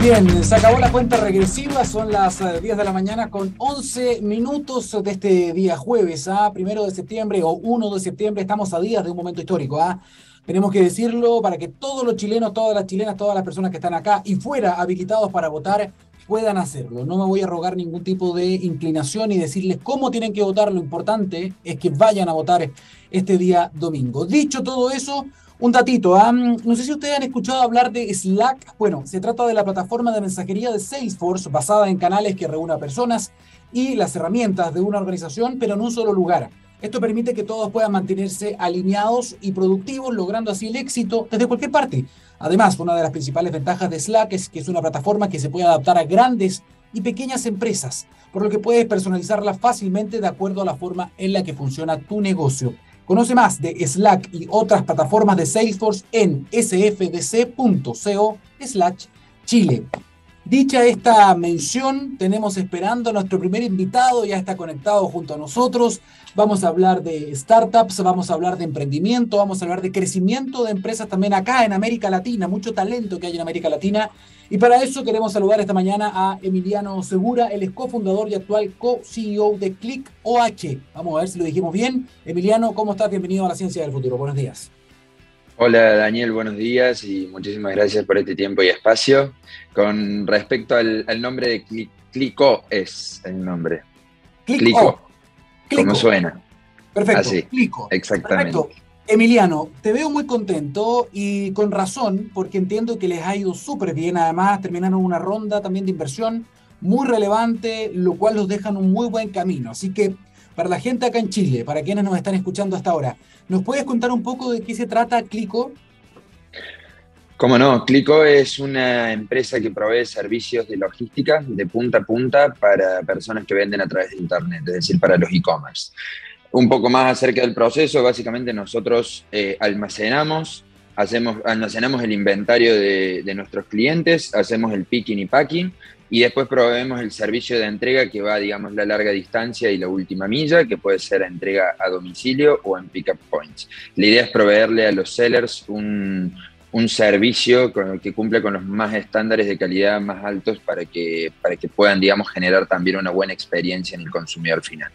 Bien, se acabó la cuenta regresiva, son las 10 eh, de la mañana con 11 minutos de este día jueves, ¿ah? primero de septiembre o 1 de septiembre, estamos a días de un momento histórico. ¿ah? Tenemos que decirlo para que todos los chilenos, todas las chilenas, todas las personas que están acá y fuera habilitados para votar puedan hacerlo. No me voy a rogar ningún tipo de inclinación y decirles cómo tienen que votar. Lo importante es que vayan a votar este día domingo. Dicho todo eso, un datito, ¿ah? no sé si ustedes han escuchado hablar de Slack. Bueno, se trata de la plataforma de mensajería de Salesforce basada en canales que reúna personas y las herramientas de una organización, pero en un solo lugar. Esto permite que todos puedan mantenerse alineados y productivos, logrando así el éxito desde cualquier parte. Además, una de las principales ventajas de Slack es que es una plataforma que se puede adaptar a grandes y pequeñas empresas, por lo que puedes personalizarla fácilmente de acuerdo a la forma en la que funciona tu negocio. Conoce más de Slack y otras plataformas de Salesforce en sfdc.co slash Chile. Dicha esta mención, tenemos esperando a nuestro primer invitado, ya está conectado junto a nosotros. Vamos a hablar de startups, vamos a hablar de emprendimiento, vamos a hablar de crecimiento de empresas también acá en América Latina, mucho talento que hay en América Latina y para eso queremos saludar esta mañana a Emiliano Segura, el es cofundador y actual co-CEO de Click OH. Vamos a ver si lo dijimos bien. Emiliano, ¿cómo estás? Bienvenido a la Ciencia del Futuro. Buenos días. Hola Daniel, buenos días y muchísimas gracias por este tiempo y espacio. Con respecto al, nombre de Click, Clicko es el nombre. Clico. ¿Cómo suena? Perfecto. Así. Clico. Exactamente. Perfecto. Emiliano, te veo muy contento y con razón, porque entiendo que les ha ido súper bien. Además, terminaron una ronda también de inversión muy relevante, lo cual los deja en un muy buen camino. Así que, para la gente acá en Chile, para quienes nos están escuchando hasta ahora, ¿nos puedes contar un poco de qué se trata Clico? Cómo no, Clico es una empresa que provee servicios de logística de punta a punta para personas que venden a través de Internet, es decir, para los e-commerce. Un poco más acerca del proceso, básicamente nosotros eh, almacenamos, hacemos, almacenamos el inventario de, nuestros clientes, hacemos el picking y packing y después proveemos el servicio de entrega que va, digamos, la larga distancia y la última milla, que puede ser entrega a domicilio o en pickup points. La idea es proveerle a los sellers un, un servicio con, que cumple con los más estándares de calidad más altos para que, para que puedan, digamos, generar también una buena experiencia en el consumidor final.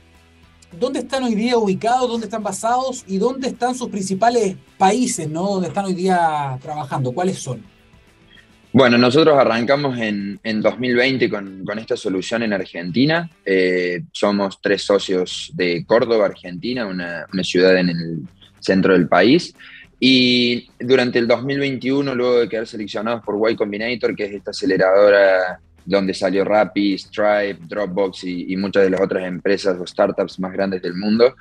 ¿dónde están hoy día ubicados, dónde están basados y dónde están sus principales países, ¿no? ¿Dónde están hoy día trabajando? ¿Cuáles son? Bueno, nosotros arrancamos en, 2020 con, esta solución en Argentina. Eh, somos tres socios de Córdoba, Argentina, una, una ciudad en el centro del país. Y durante el 2021, luego de quedar seleccionados por Y Combinator, que es esta aceleradora donde salió Rappi, Stripe, Dropbox y, muchas de las otras empresas o startups más grandes del mundo.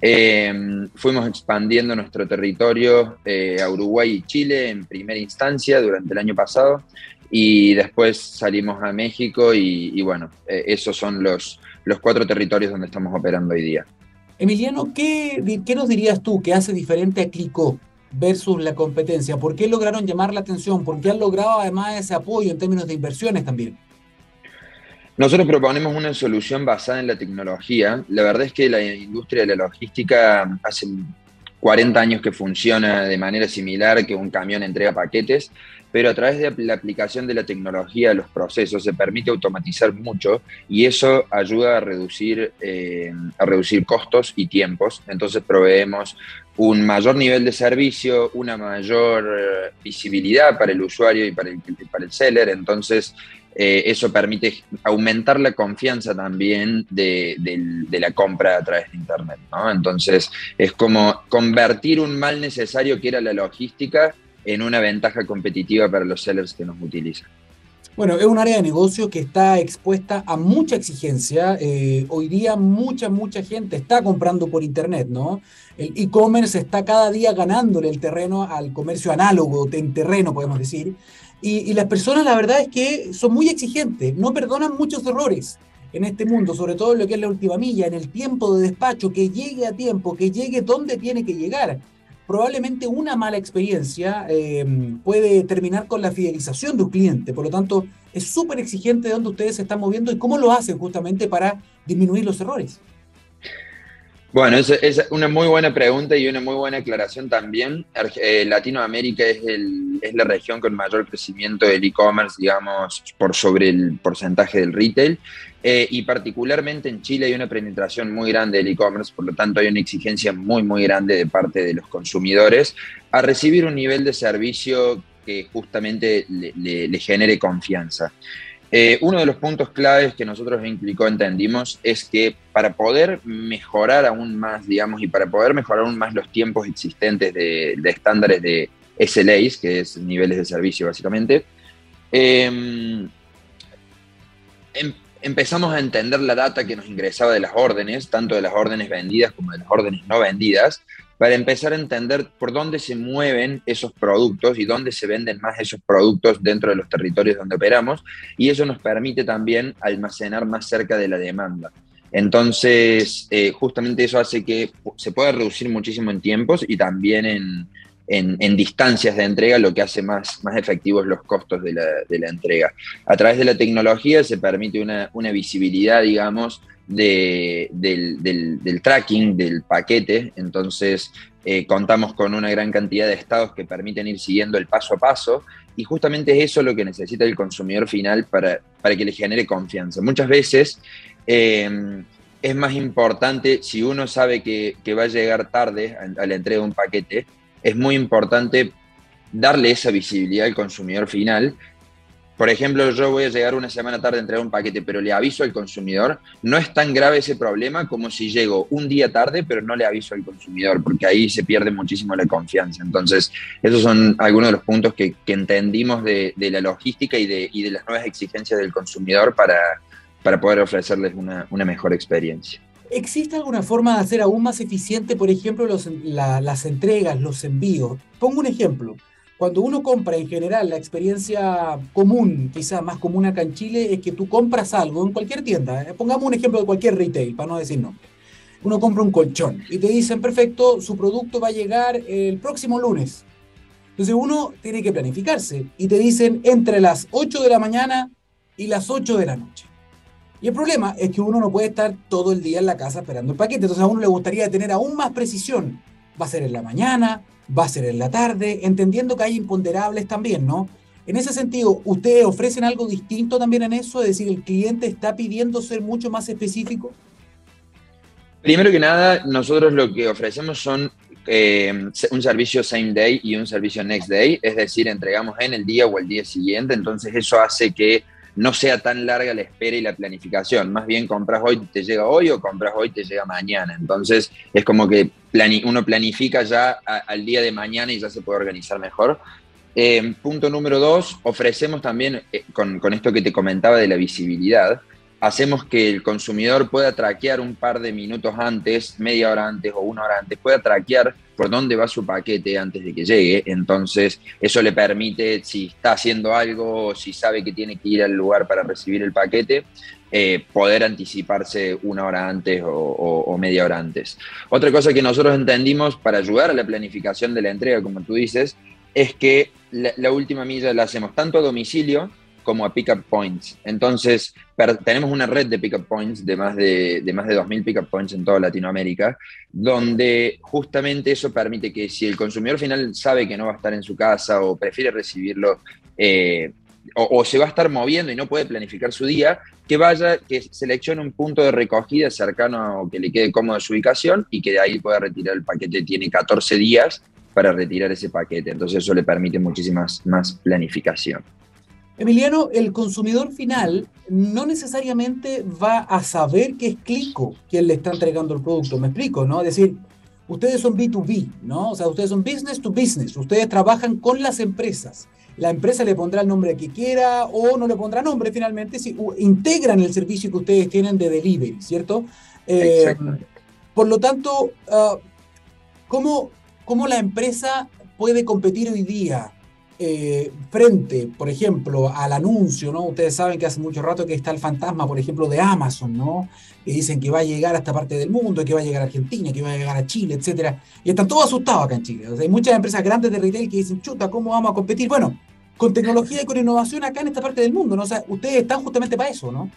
Eh, fuimos expandiendo nuestro territorio eh, a Uruguay y Chile en primera instancia durante el año pasado y después salimos a México y, bueno, eh, esos son los, los cuatro territorios donde estamos operando hoy día. Emiliano, ¿qué, ¿qué, nos dirías tú que hace diferente a Clico versus la competencia? ¿Por qué lograron llamar la atención? ¿Por qué han logrado además ese apoyo en términos de inversiones también? Nosotros proponemos una solución basada en la tecnología. La verdad es que la industria de la logística hace 40 años que funciona de manera similar que un camión entrega paquetes, pero a través de la aplicación de la tecnología a los procesos se permite automatizar mucho y eso ayuda a reducir, eh, a reducir costos y tiempos. Entonces proveemos un mayor nivel de servicio, una mayor eh, visibilidad para el usuario y para el, para el seller. Entonces eh, eso permite aumentar la confianza también de, la compra a través de Internet. Entonces, es como convertir un mal necesario que era la logística en una ventaja competitiva para los sellers que nos utilizan. Bueno, es un área de negocio que está expuesta a mucha exigencia. Eh, hoy día mucha, mucha gente está comprando por Internet, ¿no? El e-commerce está cada día ganándole el terreno al comercio análogo, en terreno, podemos decir. Y, las personas, la verdad es que son muy exigentes, no perdonan muchos errores en este mundo, sobre todo lo que es la última milla, en el tiempo de despacho, que llegue a tiempo, que llegue donde tiene que llegar. Probablemente una mala experiencia em, puede terminar con la fidelización de un cliente, por lo tanto es súper exigente de dónde ustedes se están moviendo y cómo lo hacen justamente para disminuir los errores. Bueno, es, una muy buena pregunta y una muy buena aclaración también. Eh, Latinoamérica es, es, la región con mayor crecimiento del e-commerce, digamos, por sobre el porcentaje del retail. Eh, y particularmente en Chile hay una penetración muy grande del e-commerce, por lo tanto hay una exigencia muy, muy grande de parte de los consumidores a recibir un nivel de servicio que justamente le, genere confianza. Eh, uno de los puntos claves que nosotros en Clico entendimos es que para poder mejorar aún más, digamos, y para poder mejorar aún más los tiempos existentes de, estándares de SLAs, que es niveles de servicio básicamente, em, empezamos a entender la data que nos ingresaba de las órdenes, tanto de las órdenes vendidas como de las órdenes no vendidas, para empezar a entender por dónde se mueven esos productos y dónde se venden más esos productos dentro de los territorios donde operamos. Y eso nos permite también almacenar más cerca de la demanda. Entonces, eh, justamente eso hace que se pueda reducir muchísimo en tiempos y también en, en, distancias de entrega, lo que hace más, más efectivos los costos de la, de la entrega. A través de la tecnología se permite una, visibilidad, digamos, de, del, del, tracking del paquete, entonces eh, contamos con una gran cantidad de estados que permiten ir siguiendo el paso a paso y justamente es eso lo que necesita el consumidor final para, para que le genere confianza. Muchas veces eh, es más importante, si uno sabe que, va a llegar tarde a la entrega de un paquete, es muy importante darle esa visibilidad al consumidor final por ejemplo, yo voy a llegar una semana tarde a entregar un paquete, pero le aviso al consumidor, no es tan grave ese problema como si llego un día tarde, pero no le aviso al consumidor, porque ahí se pierde muchísimo la confianza. Entonces, esos son algunos de los puntos que, entendimos de, la logística y de, de, las nuevas exigencias del consumidor para, para poder ofrecerles una, mejor experiencia. ¿Existe alguna forma de hacer aún más eficiente, por ejemplo, las entregas, los envíos? Pongo un ejemplo cuando uno compra en general, la experiencia común, quizás más común acá en Chile, es que tú compras algo en cualquier tienda. ¿eh? Pongamos un ejemplo de cualquier retail, para no decir no. Uno compra un colchón y te dicen, perfecto, su producto va a llegar el próximo lunes. Entonces uno tiene que planificarse y te dicen entre las 8 de la mañana y las 8 de la noche. Y el problema es que uno no puede estar todo el día en la casa esperando el paquete. Entonces a uno le gustaría tener aún más precisión. Va a ser en la mañana, va a ser en la tarde, entendiendo que hay imponderables también, ¿no? En ese sentido, ¿ustedes ofrecen algo distinto también en eso? Es decir, ¿el cliente está pidiendo ser mucho más específico? Primero que nada, nosotros lo que ofrecemos son eh, un servicio same day y un servicio next day, es decir, entregamos en el día o el día siguiente, entonces eso hace que no sea tan larga la espera y la planificación. Más bien compras hoy, te llega hoy o compras hoy, te llega mañana. Entonces es como que uno planifica ya al día de mañana y ya se puede organizar mejor. Eh, punto número dos, ofrecemos también, eh, con, con, esto que te comentaba de la visibilidad, hacemos que el consumidor pueda traquear un par de minutos antes, media hora antes o una hora antes, pueda traquear por dónde va su paquete antes de que llegue. Entonces, eso le permite, si está haciendo algo si sabe que tiene que ir al lugar para recibir el paquete, eh, poder anticiparse una hora antes o, media hora antes. Otra cosa que nosotros entendimos para ayudar a la planificación de la entrega, como tú dices, es que la, la última milla la hacemos tanto a domicilio, como a pickup points. Entonces, tenemos una red de pickup points de más de, de más de 2.000 pickup points en toda Latinoamérica, donde justamente eso permite que si el consumidor final sabe que no va a estar en su casa o prefiere recibirlo, eh, o, se va a estar moviendo y no puede planificar su día, que vaya, que seleccione un punto de recogida cercano o que le quede cómodo su ubicación y que de ahí pueda retirar el paquete. Tiene 14 días para retirar ese paquete, entonces eso le permite muchísimas más planificación. Emiliano, el consumidor final no necesariamente va a saber que es Clico quien le está entregando el producto. Me explico, ¿no? Es decir, ustedes son B2B, ¿no? O sea, ustedes son business to business. Ustedes trabajan con las empresas. La empresa le pondrá el nombre que quiera o no le pondrá nombre finalmente si integran el servicio que ustedes tienen de delivery, ¿cierto? Eh, por lo tanto, uh, ¿cómo, ¿cómo la empresa puede competir hoy día eh, frente, por ejemplo, al anuncio, ¿no? Ustedes saben que hace mucho rato que está el fantasma, por ejemplo, de Amazon, ¿no? Que dicen que va a llegar a esta parte del mundo, que va a llegar a Argentina, que va a llegar a Chile, etcétera. Y están todos asustados acá en Chile. hay muchas empresas grandes de retail que dicen, chuta, ¿cómo vamos a competir? Bueno, con tecnología y con innovación acá en esta parte del mundo, ¿no? O sea, ustedes están justamente para eso, ¿no?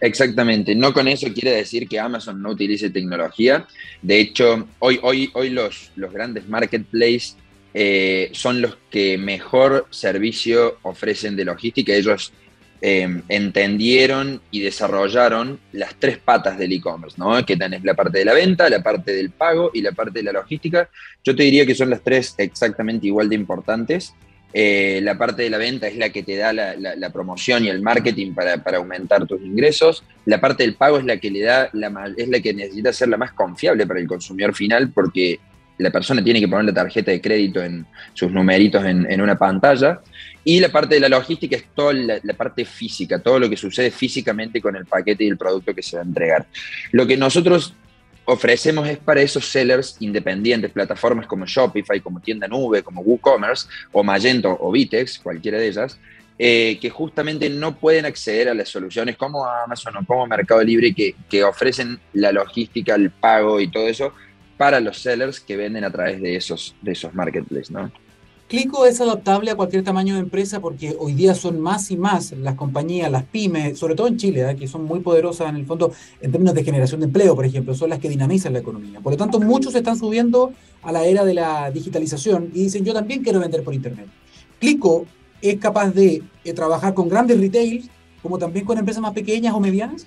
Exactamente. No con eso quiere decir que Amazon no utilice tecnología. De hecho, hoy, hoy, hoy los, los grandes marketplaces eh, son los que mejor servicio ofrecen de logística. Ellos em, entendieron y desarrollaron las tres patas del e-commerce, ¿no? Que tenés la parte de la venta, la parte del pago y la parte de la logística. Yo te diría que son las tres exactamente igual de importantes. Eh, la parte de la venta es la que te da la, promoción y el marketing para, aumentar tus ingresos. La parte del pago es la que le da la, es la que necesita ser la más confiable para el consumidor final porque la persona tiene que poner la tarjeta de crédito en sus numeritos en, una pantalla. Y la parte de la logística es toda la, parte física, todo lo que sucede físicamente con el paquete y el producto que se va a entregar. Lo que nosotros ofrecemos es para esos sellers independientes, plataformas como Shopify, como Tienda Nube, como WooCommerce, o Magento o Vitex, cualquiera de ellas, eh, que justamente no pueden acceder a las soluciones como Amazon o como Mercado Libre que, que ofrecen la logística, el pago y todo eso para los sellers que venden a través de esos, de esos marketplaces, ¿no? Clico es adaptable a cualquier tamaño de empresa porque hoy día son más y más las compañías, las pymes, sobre todo en Chile, ¿eh? que son muy poderosas en el fondo en términos de generación de empleo, por ejemplo, son las que dinamizan la economía. Por lo tanto, muchos están subiendo a la era de la digitalización y dicen, yo también quiero vender por Internet. Clico es capaz de eh, trabajar con grandes retails como también con empresas más pequeñas o medianas.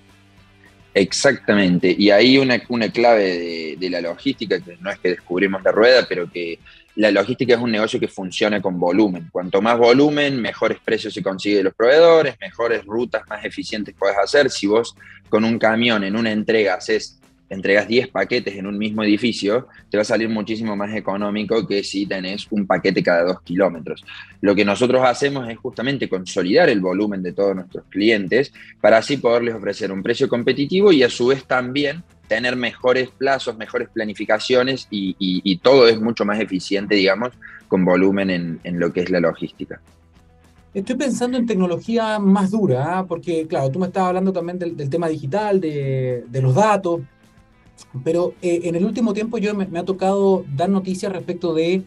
Exactamente, y ahí una, clave de, de, la logística, que no es que descubrimos la rueda, pero que la logística es un negocio que funciona con volumen. Cuanto más volumen, mejores precios se consigue de los proveedores, mejores rutas más eficientes puedes hacer. Si vos con un camión en una entrega haces, entregas 10 paquetes en un mismo edificio, te va a salir muchísimo más económico que si tenés un paquete cada dos kilómetros. Lo que nosotros hacemos es justamente consolidar el volumen de todos nuestros clientes para así poderles ofrecer un precio competitivo y a su vez también tener mejores plazos, mejores planificaciones y, todo es mucho más eficiente, digamos, con volumen en, lo que es la logística. Estoy pensando en tecnología más dura, ¿ah? porque claro, tú me estabas hablando también del, tema digital, de, los datos, pero eh, en el último tiempo yo me, ha tocado dar noticias respecto de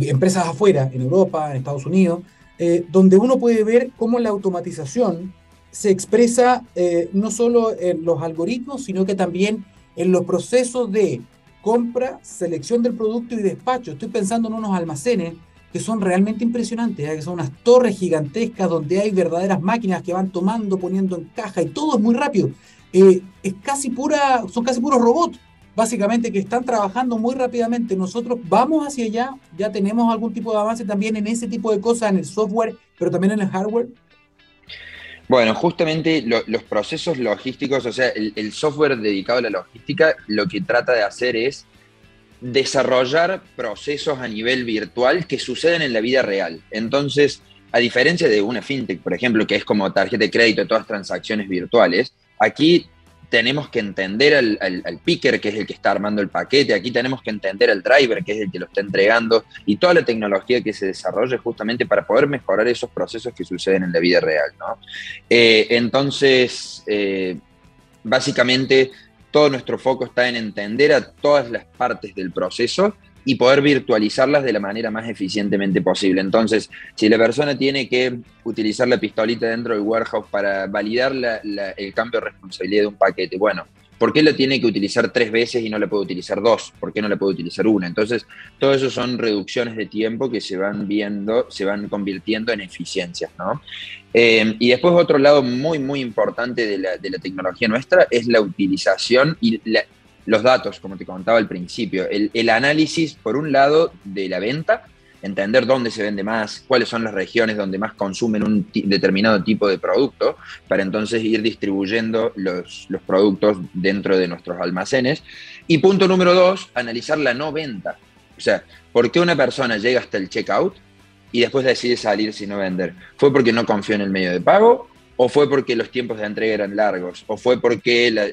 empresas afuera, en Europa, en Estados Unidos, eh, donde uno puede ver cómo la automatización se expresa eh, no solo en los algoritmos, sino que también en los procesos de compra, selección del producto y despacho. Estoy pensando en unos almacenes que son realmente impresionantes, ¿eh? que son unas torres gigantescas donde hay verdaderas máquinas que van tomando, poniendo en caja y todo es muy rápido. Eh, es casi pura, son casi puros robots, básicamente, que están trabajando muy rápidamente. Nosotros vamos hacia allá, ya tenemos algún tipo de avance también en ese tipo de cosas, en el software, pero también en el hardware. Bueno, justamente los procesos logísticos, o sea, el, software dedicado a la logística, lo que trata de hacer es desarrollar procesos a nivel virtual que suceden en la vida real. Entonces, a diferencia de una fintech, por ejemplo, que es como tarjeta de crédito, todas transacciones virtuales, aquí tenemos que entender al, picker, que es el que está armando el paquete, aquí tenemos que entender al driver, que es el que lo está entregando, y toda la tecnología que se desarrolla justamente para poder mejorar esos procesos que suceden en la vida real. Eh, entonces, eh, básicamente, todo nuestro foco está en entender a todas las partes del proceso y poder virtualizarlas de la manera más eficientemente posible. Entonces, si la persona tiene que utilizar la pistolita dentro del warehouse para validar el cambio de responsabilidad de un paquete, bueno, ¿por qué la tiene que utilizar tres veces y no la puede utilizar dos? ¿Por qué no la puede utilizar una? Entonces, todo eso son reducciones de tiempo que se van viendo, se van convirtiendo en eficiencias, ¿no? Eh, y después otro lado muy, muy importante de la, de la tecnología nuestra es la utilización y la, los datos, como te contaba al principio, el, análisis, por un lado, de la venta, entender dónde se vende más, cuáles son las regiones donde más consumen un determinado tipo de producto, para entonces ir distribuyendo los, los, productos dentro de nuestros almacenes. Y punto número dos, analizar la no venta. O sea, ¿por qué una persona llega hasta el checkout y después decide salir sin no vender? ¿Fue porque no confió en el medio de pago? ¿O fue porque los tiempos de entrega eran largos? ¿O fue porque la,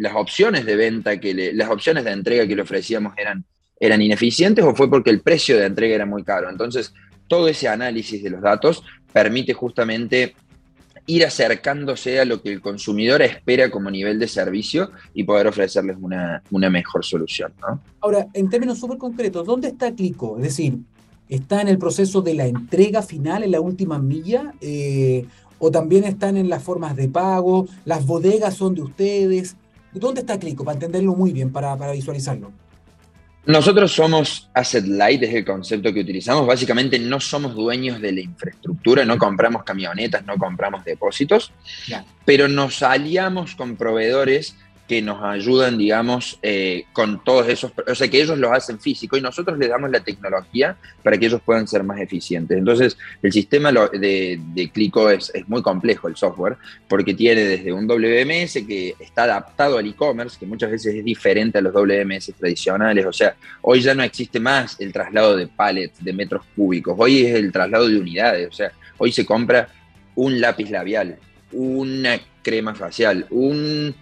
las opciones de venta, que las opciones de entrega que le ofrecíamos eran, eran ineficientes o fue porque el precio de entrega era muy caro. Entonces, todo ese análisis de los datos permite justamente ir acercándose a lo que el consumidor espera como nivel de servicio y poder ofrecerles una, mejor solución. Ahora, en términos súper concretos, ¿dónde está Clico? Es decir, ¿está en el proceso de la entrega final, en la última milla? Eh, o también están en las formas de pago, las bodegas son de ustedes. ¿Dónde está Clico? Para entenderlo muy bien, para, para visualizarlo. Nosotros somos asset light, es el concepto que utilizamos. Básicamente no somos dueños de la infraestructura, no compramos camionetas, no compramos depósitos, pero nos aliamos con proveedores que nos ayudan, digamos, eh, con todos esos, o sea, que ellos lo hacen físico y nosotros les damos la tecnología para que ellos puedan ser más eficientes. Entonces, el sistema de, de Clico es, es, muy complejo, el software, porque tiene desde un WMS que está adaptado al e-commerce, que muchas veces es diferente a los WMS tradicionales, o sea, hoy ya no existe más el traslado de pallets, de metros cúbicos, hoy es el traslado de unidades, o sea, hoy se compra un lápiz labial, una crema facial, un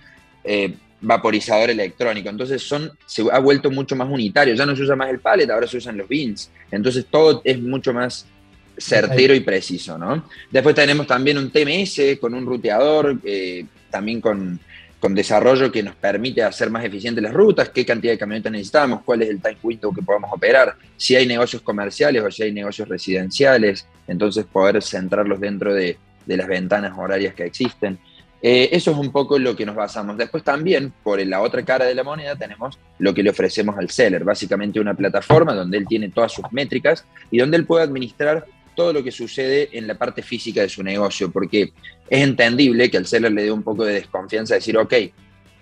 eh, vaporizador electrónico. Entonces son, se ha vuelto mucho más unitario. Ya no se usa más el pallet, ahora se usan los bins. Entonces todo es mucho más certero y preciso, ¿no? Después tenemos también un TMS con un ruteador, eh, también con, con, desarrollo que nos permite hacer más eficientes las rutas, qué cantidad de camionetas necesitamos, cuál es el time window que podemos operar, si hay negocios comerciales o si hay negocios residenciales, entonces poder centrarlos dentro de, de las ventanas horarias que existen. Eh, eso es un poco lo que nos basamos. Después también, por la otra cara de la moneda, tenemos lo que le ofrecemos al seller, básicamente una plataforma donde él tiene todas sus métricas y donde él puede administrar todo lo que sucede en la parte física de su negocio, porque es entendible que al seller le dé un poco de desconfianza decir, ok,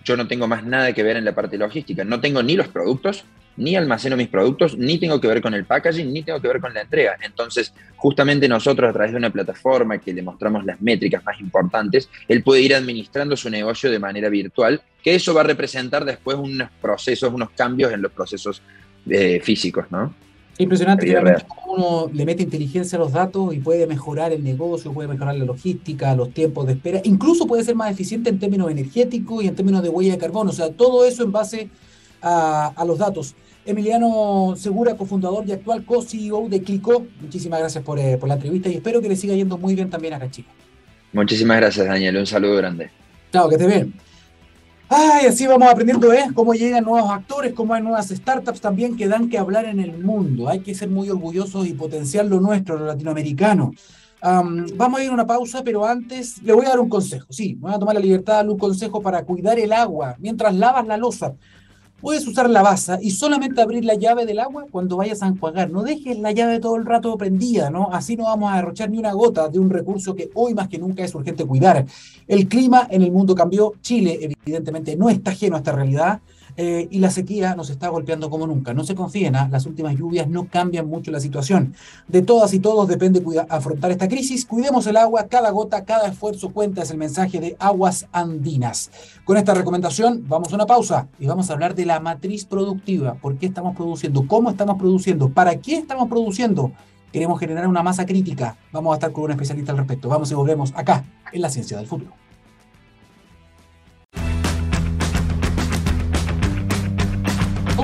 yo no tengo más nada que ver en la parte logística, no tengo ni los productos, ni almaceno mis productos, ni tengo que ver con el packaging, ni tengo que ver con la entrega. Entonces, justamente nosotros a través de una plataforma que le mostramos las métricas más importantes, él puede ir administrando su negocio de manera virtual, que eso va a representar después unos procesos, unos cambios en los procesos eh, físicos, ¿no? Impresionante que uno le mete inteligencia a los datos y puede mejorar el negocio, puede mejorar la logística, los tiempos de espera, incluso puede ser más eficiente en términos energéticos y en términos de huella de carbono, o sea, todo eso en base a, a los datos. Emiliano Segura, cofundador y actual co-CEO de Clico. Muchísimas gracias eh, por, la entrevista y espero que le siga yendo muy bien también acá en Chile. Muchísimas gracias, Daniel. Un saludo grande. Chao, que te bien. Ay, así vamos aprendiendo, ¿eh? Cómo llegan nuevos actores, cómo hay nuevas startups también que dan que hablar en el mundo. Hay que ser muy orgullosos y potenciar lo nuestro, lo latinoamericano. vamos a ir a una pausa, pero antes le voy a dar un consejo. Sí, voy a tomar la libertad de darle un consejo para cuidar el agua mientras lavas la losa. Puedes usar la basa y solamente abrir la llave del agua cuando vayas a enjuagar. No dejes la llave todo el rato prendida, ¿no? Así no vamos a derrochar ni una gota de un recurso que hoy más que nunca es urgente cuidar. El clima en el mundo cambió. Chile, evidentemente, no está ajeno a esta realidad. Eh, y la sequía nos está golpeando como nunca. No se confíen, ¿ah? las últimas lluvias no cambian mucho la situación. De todas y todos depende afrontar esta crisis. Cuidemos el agua, cada gota, cada esfuerzo cuenta, es el mensaje de Aguas Andinas. Con esta recomendación vamos a una pausa y vamos a hablar de la matriz productiva. ¿Por qué estamos produciendo? ¿Cómo estamos produciendo? ¿Para qué estamos produciendo? Queremos generar una masa crítica. Vamos a estar con un especialista al respecto. Vamos y volvemos acá en la ciencia del futuro.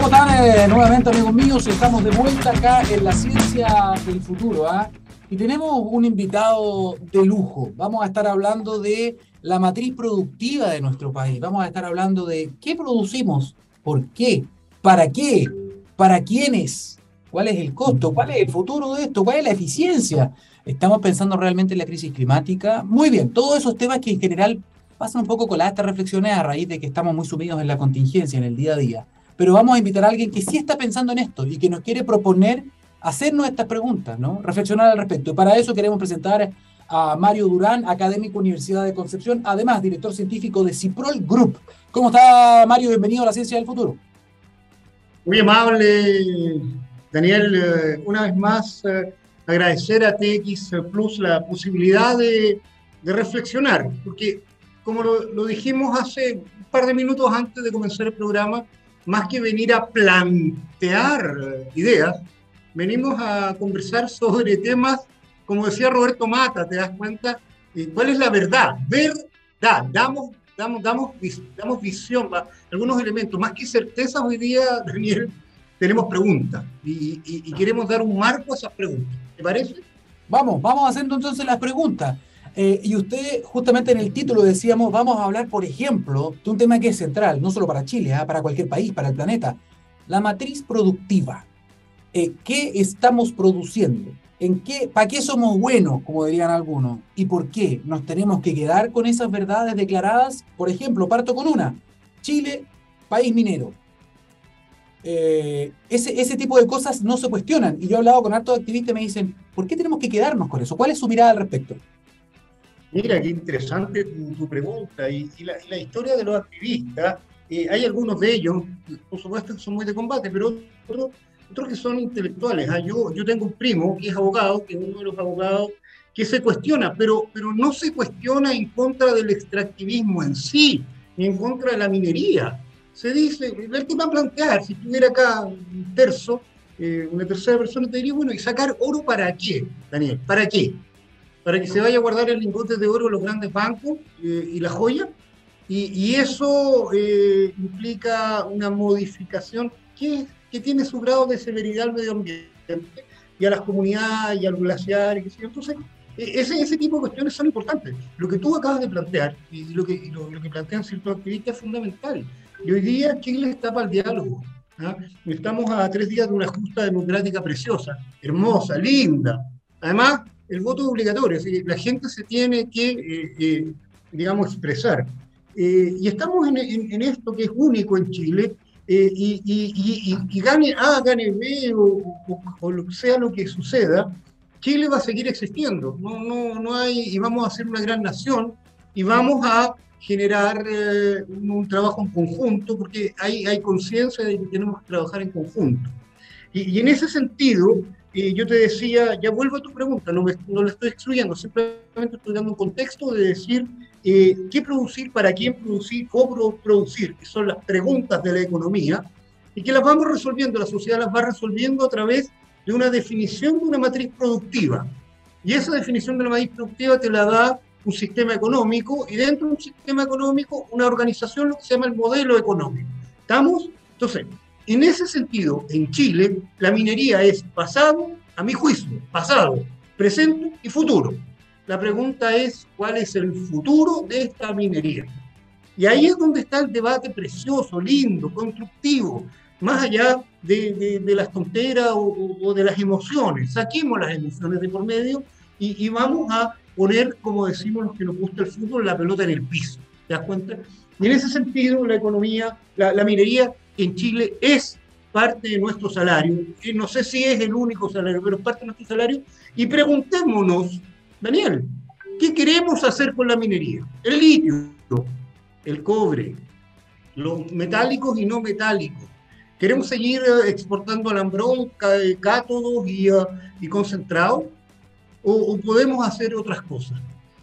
¿Cómo están eh, nuevamente amigos míos? Estamos de vuelta acá en la ciencia del futuro. ¿ah? Y tenemos un invitado de lujo. Vamos a estar hablando de la matriz productiva de nuestro país. Vamos a estar hablando de qué producimos, por qué, para qué, para quiénes, cuál es el costo, cuál es el futuro de esto, cuál es la eficiencia. Estamos pensando realmente en la crisis climática. Muy bien, todos esos temas que en general pasan un poco con estas reflexiones a raíz de que estamos muy sumidos en la contingencia, en el día a día pero vamos a invitar a alguien que sí está pensando en esto y que nos quiere proponer hacernos estas preguntas, ¿no? Reflexionar al respecto. Para eso queremos presentar a Mario Durán, académico Universidad de Concepción, además director científico de Ciprol Group. ¿Cómo está Mario? Bienvenido a la Ciencia del Futuro. Muy amable, Daniel. Eh, una vez más, eh, agradecer a TX Plus la posibilidad de, reflexionar, porque como lo dijimos hace un par de minutos antes de comenzar el programa, más que venir a plantear ideas, venimos a conversar sobre temas, como decía Roberto Mata, ¿te das cuenta? ¿Cuál es la verdad? Verdad. Damos, damos, damos, damos visión, algunos elementos. Más que certeza hoy día, Daniel, tenemos preguntas y, y queremos dar un marco a esas preguntas. ¿Te parece? Vamos, vamos haciendo entonces las preguntas. Eh, y usted, justamente en el título decíamos, vamos a hablar, por ejemplo, de un tema que es central, no solo para Chile, ¿ah? para cualquier país, para el planeta, la matriz productiva. Eh, ¿Qué estamos produciendo? ¿En qué, ¿Para qué somos buenos, como dirían algunos? ¿Y por qué nos tenemos que quedar con esas verdades declaradas? Por ejemplo, parto con una. Chile, país minero. Eh, ese, ese tipo de cosas no se cuestionan. Y yo he hablado con hartos activistas y me dicen, ¿por qué tenemos que quedarnos con eso? ¿Cuál es su mirada al respecto? Mira, qué interesante tu, pregunta. Y, la, historia de los activistas, eh, hay algunos de ellos, por supuesto, que son muy de combate, pero otros otros que son intelectuales. ¿ah? Yo, yo tengo un primo que es abogado, que es uno de los abogados que se cuestiona, pero, pero no se cuestiona en contra del extractivismo en sí, ni en contra de la minería. Se dice, el que va a plantear, si tuviera acá un terzo, eh, una tercera persona, te diría, bueno, ¿y sacar oro para qué, Daniel? ¿Para qué? ¿Para que se vaya a guardar el lingote de oro los grandes bancos eh, y la joya? Y, y eso eh, implica una modificación. ¿Qué, que tiene su grado de severidad al medio ambiente y a las comunidades y al glaciar. Y Entonces, e-, ese, ese tipo de cuestiones son importantes. Lo que tú acabas de plantear y lo que, lo, que plantean ciertos activistas es fundamental. Y hoy día Chile está para el diálogo. ¿ah? Estamos a tres días de una justa democrática preciosa, hermosa, linda. Además, el voto es obligatorio, así la gente se tiene que, eh, eh, digamos, expresar. Eh, y estamos en, en, esto que es único en Chile, eh, y, gane A, gane B o, lo que sea lo que suceda, Chile va a seguir existiendo. No, no, no hay, y vamos a ser una gran nación y vamos a generar eh, un, trabajo en conjunto, porque hay, hay conciencia de que tenemos que trabajar en conjunto. Y, en ese sentido, eh, yo te decía, ya vuelvo a tu pregunta, no, me, no la estoy excluyendo, simplemente estoy dando un contexto de decir eh, qué producir, para quién producir, cómo producir, que son las preguntas de la economía, y que las vamos resolviendo, la sociedad las va resolviendo a través de una definición de una matriz productiva. Y esa definición de la matriz productiva te la da un sistema económico y dentro de un sistema económico una organización, lo que se llama el modelo económico. ¿Estamos? Entonces, en ese sentido, en Chile, la minería es pasado, a mi juicio, pasado, presente y futuro. La pregunta es, ¿cuál es el futuro de esta minería? Y ahí es donde está el debate precioso, lindo, constructivo, más allá de, las tonteras o, de las emociones. Saquemos las emociones de por medio y, vamos a poner, como decimos los que nos gusta el fútbol, la pelota en el piso. ¿Te das cuenta? Y en ese sentido, la economía, la, la minería en Chile es parte de nuestro salario. Y no sé si es el único salario, pero es parte de nuestro salario. Y preguntémonos Daniel, ¿qué queremos hacer con la minería? El litio, el cobre, los metálicos y no metálicos. ¿Queremos seguir eh, exportando alambrón, cátodos y, uh, y concentrados? O, podemos hacer otras cosas?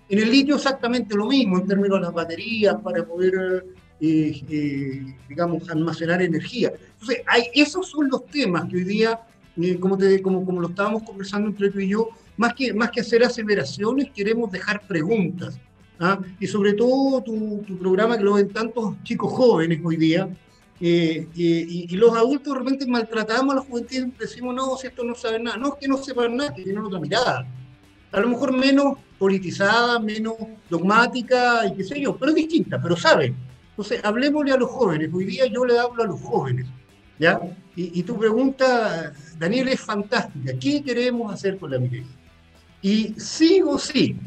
En el litio exactamente lo mismo, en términos de las baterías, para poder, eh, eh, digamos, almacenar energía. Entonces, hay, esos son los temas que hoy día, como, te, como, como lo estábamos conversando entre tú y yo, más que, más que hacer aseveraciones, queremos dejar preguntas. ¿ah? Y sobre todo tu, tu, programa que lo ven tantos chicos jóvenes hoy día, eh, y, los adultos de repente maltratamos a los juventud decimos, no, si esto no saben nada. No es que no sepan nada, que tienen otra mirada. A lo mejor menos politizada, menos dogmática y qué sé yo, pero distinta, pero saben. Entonces, hablemosle a los jóvenes. Hoy día yo le hablo a los jóvenes. ¿ya? Y, y tu pregunta, Daniel, es fantástica. ¿Qué queremos hacer con la minería? Y sí o sí,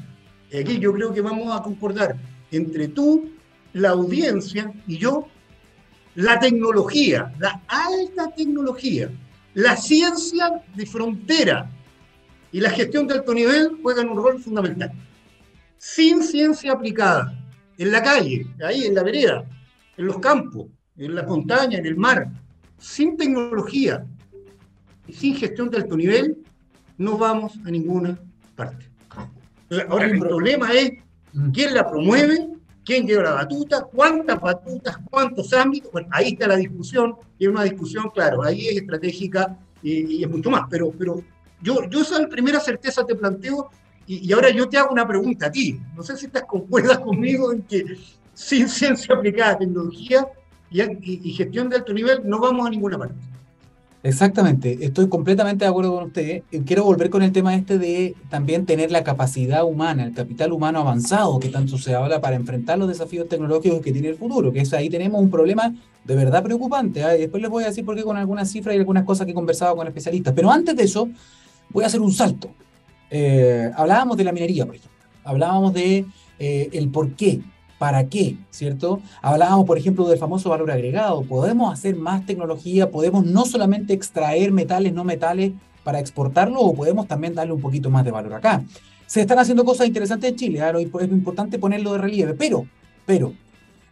aquí yo creo que vamos a concordar entre tú, la audiencia y yo, la tecnología, la alta tecnología, la ciencia de frontera y la gestión de alto nivel juegan un rol fundamental. Sin ciencia aplicada, en la calle, ahí en la vereda, en los campos, en la montaña, en el mar, sin tecnología y sin gestión de alto nivel, no vamos a ninguna parte. Ahora el problema es quién la promueve, quién lleva la batuta, cuántas batutas, cuántos ámbitos. Bueno, ahí está la discusión, y es una discusión, claro, ahí es estratégica y, es mucho más. Pero, pero yo, yo esa primera certeza te planteo y, ahora yo te hago una pregunta a ti. No sé si estás concuerdas conmigo en que sin ciencia aplicada, tecnología y, gestión de alto nivel no vamos a ninguna parte. Exactamente, estoy completamente de acuerdo con usted. Quiero volver con el tema este de también tener la capacidad humana, el capital humano avanzado que tanto se habla para enfrentar los desafíos tecnológicos que tiene el futuro, que es ahí tenemos un problema de verdad preocupante. ¿eh? Después les voy a decir por qué con algunas cifras y algunas cosas que he conversado con especialistas. Pero antes de eso, voy a hacer un salto. Eh, hablábamos de la minería, por ejemplo. Hablábamos de eh, el por qué, para qué, ¿cierto? Hablábamos, por ejemplo, del famoso valor agregado. Podemos hacer más tecnología, podemos no solamente extraer metales, no metales para exportarlo, o podemos también darle un poquito más de valor acá. Se están haciendo cosas interesantes en Chile, ¿eh? es importante ponerlo de relieve, pero, pero,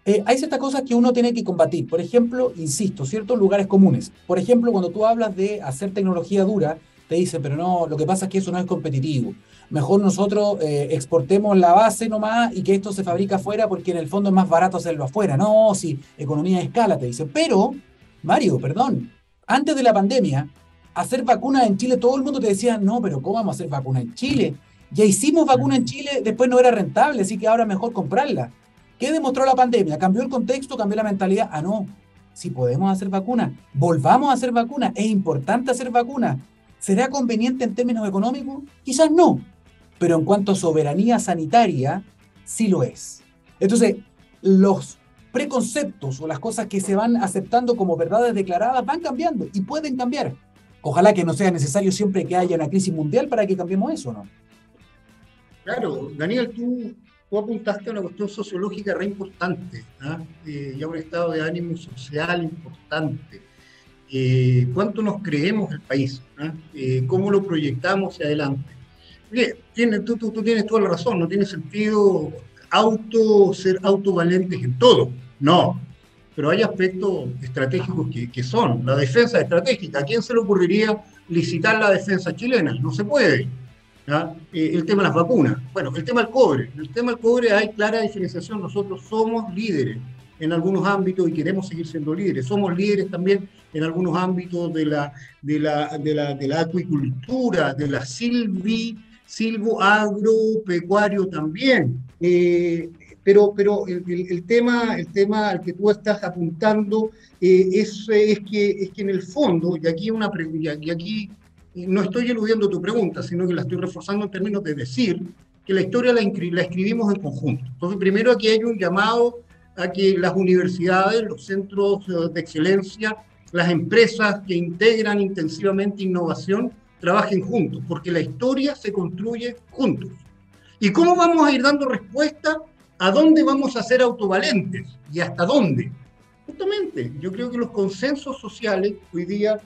eh, hay ciertas cosas que uno tiene que combatir. Por ejemplo, insisto, ciertos lugares comunes. Por ejemplo, cuando tú hablas de hacer tecnología dura, te dicen, pero no, lo que pasa es que eso no es competitivo. Mejor nosotros eh, exportemos la base nomás y que esto se fabrica afuera porque en el fondo es más barato hacerlo afuera. No, si economía de escala, te dicen. Pero, Mario, perdón, antes de la pandemia, hacer vacunas en Chile, todo el mundo te decía, no, pero ¿cómo vamos a hacer vacunas en Chile? Ya hicimos vacunas en Chile, después no era rentable, así que ahora mejor comprarla. ¿Qué demostró la pandemia? ¿Cambió el contexto? ¿Cambió la mentalidad? Ah, no. Si podemos hacer vacunas, volvamos a hacer vacunas. Es importante hacer vacunas. ¿Será conveniente en términos económicos? Quizás no. Pero en cuanto a soberanía sanitaria, sí lo es. Entonces, los preconceptos o las cosas que se van aceptando como verdades declaradas van cambiando y pueden cambiar. Ojalá que no sea necesario siempre que haya una crisis mundial para que cambiemos eso, ¿no? Claro, Daniel, tú apuntaste a una cuestión sociológica re importante ¿ah? eh, y a un estado de ánimo social importante. Eh, ¿Cuánto nos creemos el país? ¿ah? Eh, ¿Cómo lo proyectamos hacia adelante? tiene, tú, tú, tienes toda la razón, no tiene sentido auto, ser autovalentes en todo, no. Pero hay aspectos estratégicos que, que son. La defensa estratégica, ¿a quién se le ocurriría licitar la defensa chilena? No se puede. Eh, el tema de las vacunas. Bueno, el tema del cobre. En el tema del cobre hay clara diferenciación. Nosotros somos líderes en algunos ámbitos y queremos seguir siendo líderes. Somos líderes también en algunos ámbitos de la, de la, de la, de la acuicultura, de la silvi, silvo agropecuario también. Eh, pero, pero el, el, tema, el tema al que tú estás apuntando eh, es, es, que, es que en el fondo, y aquí una y aquí no estoy eludiendo tu pregunta, sino que la estoy reforzando en términos de decir que la historia la, la escribimos en conjunto. Entonces, primero aquí hay un llamado a que las universidades, los centros eh, de excelencia, las empresas que integran intensivamente innovación, trabajen juntos, porque la historia se construye juntos. ¿Y cómo vamos a ir dando respuesta a dónde vamos a ser autovalentes y hasta dónde? Justamente, yo creo que los consensos sociales hoy día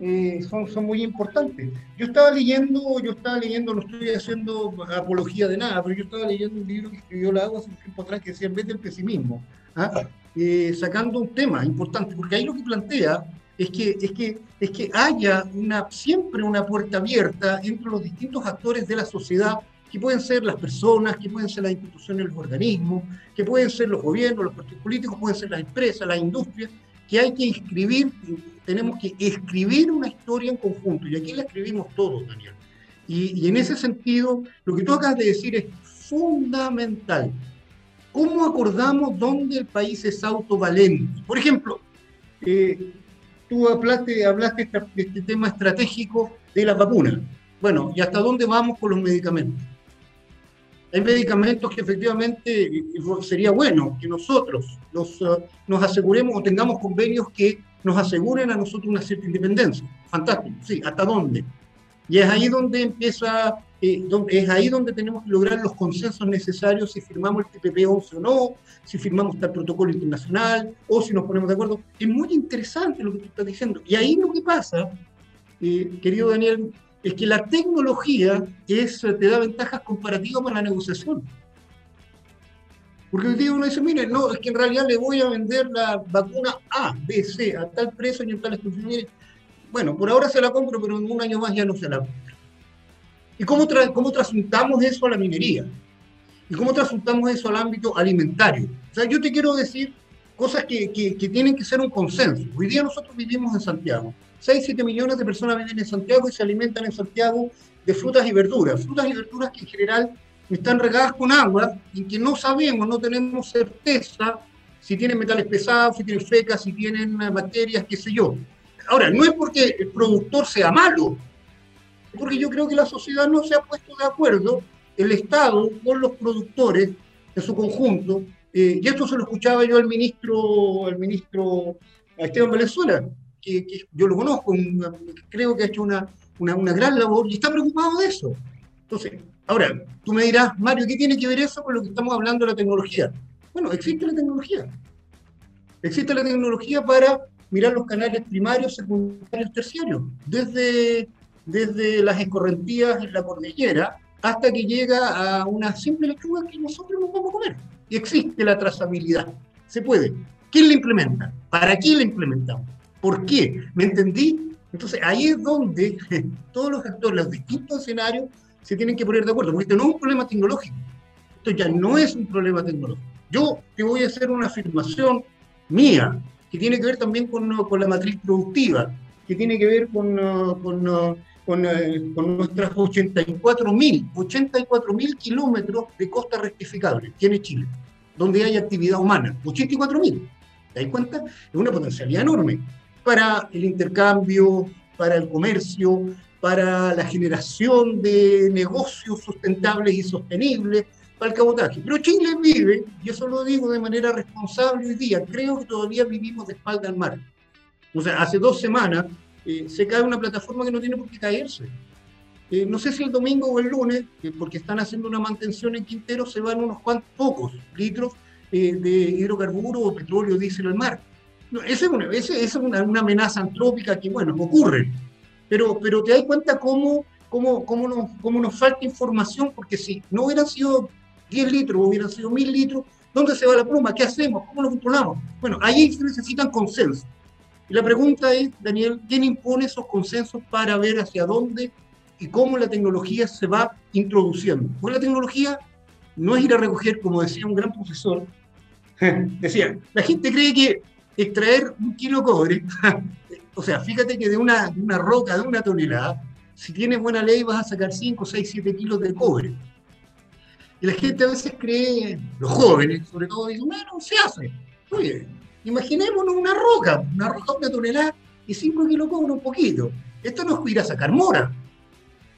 eh, son, son muy importantes. Yo estaba leyendo, yo estaba leyendo, no estoy haciendo apología de nada, pero yo estaba leyendo un libro que escribió la hace un tiempo atrás que decía En vez del pesimismo, ¿ah? eh, sacando un tema importante, porque ahí lo que plantea es que, es que, es que haya una, siempre una puerta abierta entre los distintos actores de la sociedad que pueden ser las personas, que pueden ser las instituciones, los organismos, que pueden ser los gobiernos, los partidos políticos, pueden ser las empresas, las industrias, que hay que inscribir, tenemos que escribir una historia en conjunto, y aquí la escribimos todos, Daniel. Y, en ese sentido, lo que tú acabas de decir es fundamental. ¿Cómo acordamos dónde el país es autovalente? Por ejemplo, eh, tú hablaste, hablaste de este tema estratégico de las vacunas. Bueno, ¿y hasta dónde vamos con los medicamentos? hay medicamentos que efectivamente eh, sería bueno que nosotros los, eh, nos aseguremos o tengamos convenios que nos aseguren a nosotros una cierta independencia. Fantástico, sí, ¿hasta dónde? Y es ahí donde empieza, eh, es ahí donde tenemos que lograr los consensos necesarios si firmamos el TPP 11 o no, si firmamos tal protocolo internacional o si nos ponemos de acuerdo. Es muy interesante lo que tú estás diciendo. Y ahí lo que pasa, querido Daniel, es que la tecnología es, te da ventajas comparativas para la negociación. Porque hoy día uno dice, mire, no, es que en realidad le voy a vender la vacuna A, B, C, a tal precio y en tal condiciones. Bueno, por ahora se la compro, pero en un año más ya no se la compro. ¿Y cómo, tra cómo trasuntamos eso a la minería? ¿Y cómo trasuntamos eso al ámbito alimentario? O sea, yo te quiero decir cosas que, que, que tienen que ser un consenso. Hoy día nosotros vivimos en Santiago 6, 7 millones de personas viven en Santiago y se alimentan en Santiago de frutas y verduras. Frutas y verduras que en general están regadas con agua y que no sabemos, no tenemos certeza si tienen metales pesados, si tienen fecas, si tienen bacterias, qué sé yo. Ahora, no es porque el productor sea malo, porque yo creo que la sociedad no se ha puesto de acuerdo, el Estado con los productores en su conjunto, eh, y esto se lo escuchaba yo al ministro, al ministro Esteban Venezuela, que, yo lo conozco, creo que ha hecho una, una, una gran labor y está preocupado de eso. Entonces, ahora, tú me dirás, Mario, ¿qué tiene que ver eso con lo que estamos hablando de la tecnología? Bueno, existe la tecnología. Existe la tecnología para mirar los canales primarios, secundarios, terciarios, desde, desde las escorrentías en la cordillera hasta que llega a una simple lechuga que nosotros no podemos comer. Y existe la trazabilidad. Se puede. ¿Quién la implementa? ¿Para qué la implementamos? ¿Por qué? ¿Me entendí? Entonces ahí es donde todos los actores, los distintos escenarios, se tienen que poner de acuerdo, porque esto no es un problema tecnológico. Esto ya no es un problema tecnológico. Yo te voy a hacer una afirmación mía, que tiene que ver también con, con la matriz productiva, que tiene que ver con, con, con, eh, con nuestras 84.000 84 kilómetros de costa rectificable tiene Chile, donde hay actividad humana. 84.000. ¿Te das cuenta? Es una potencialidad enorme para el intercambio, para el comercio, para la generación de negocios sustentables y sostenibles, para el cabotaje. Pero Chile vive, y eso lo digo de manera responsable hoy día, creo que todavía vivimos de espalda al mar. O sea, hace dos semanas eh, se cae una plataforma que no tiene por qué caerse. Eh, no sé si el domingo o el lunes, eh, porque están haciendo una mantención en Quintero, se van unos cuantos pocos litros de hidrocarburos o petróleo, diésel al mar. No, esa es, una, es una, una, amenaza antrópica que, bueno, ocurre. Pero, pero te das cuenta cómo, cómo, cómo, nos, cómo nos falta información, porque si no hubieran sido 10 litros, hubieran sido 1000 litros, ¿dónde se va la pluma? ¿Qué hacemos? ¿Cómo lo controlamos? Bueno, ahí se necesitan consensos. Y la pregunta es, Daniel, ¿quién impone esos consensos para ver hacia dónde y cómo la tecnología se va introduciendo? Pues la tecnología no es ir a recoger, como decía un gran profesor, decía, la gente cree que extraer un kilo de cobre, o sea, fíjate que de una, una roca de una tonelada, si tienes buena ley vas a sacar 5, 6, 7 kilos de cobre. Y la gente a veces cree, los jóvenes sobre todo, dicen, bueno, se hace. Oye, imaginémonos una roca, una roca una tonelada y 5 kilos un poquito. Esto no es ir a sacar mora.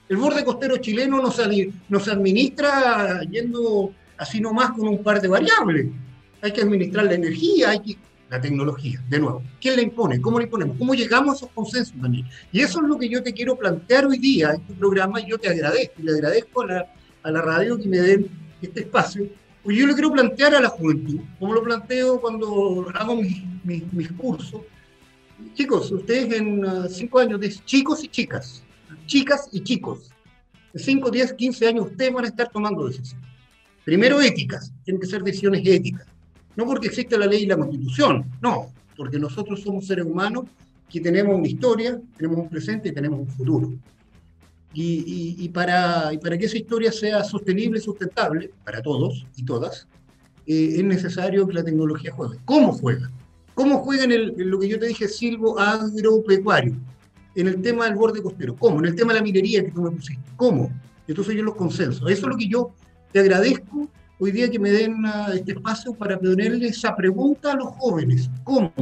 El borde costero chileno no se, nos administra yendo así nomás con un par de variables. Hay que administrar la energía, hay que la tecnología, de nuevo. ¿Quién la impone? ¿Cómo la imponemos? ¿Cómo llegamos a esos consensos, Daniel? Y eso es lo que yo te quiero plantear hoy día en tu programa y yo te agradezco. Y le agradezco a la, a la radio que me den este espacio, pues yo le quiero plantear a la juventud, como lo planteo cuando hago mis, mis, cursos. Chicos, ustedes en uh, cinco años, chicos y chicas, chicas y chicos, de 5, 10, 15 años, ustedes van a estar tomando decisiones. Primero, éticas, tienen que ser decisiones éticas. No porque existe la ley y la constitución, no, porque nosotros somos seres humanos que tenemos una historia, tenemos un presente y tenemos un futuro. Y, para, para, que esa historia sea sostenible y sustentable para todos y todas, eh, es necesario que la tecnología juegue. ¿Cómo juega? ¿Cómo juega en, el, lo que yo te dije, silvo agropecuario? En el tema del borde costero. ¿Cómo? En el tema de la minería que tú me pusiste. ¿Cómo? Entonces yo los consensos. Eso es lo que yo te agradezco hoy día que me den uh, este espacio para ponerle esa pregunta a los jóvenes. ¿Cómo?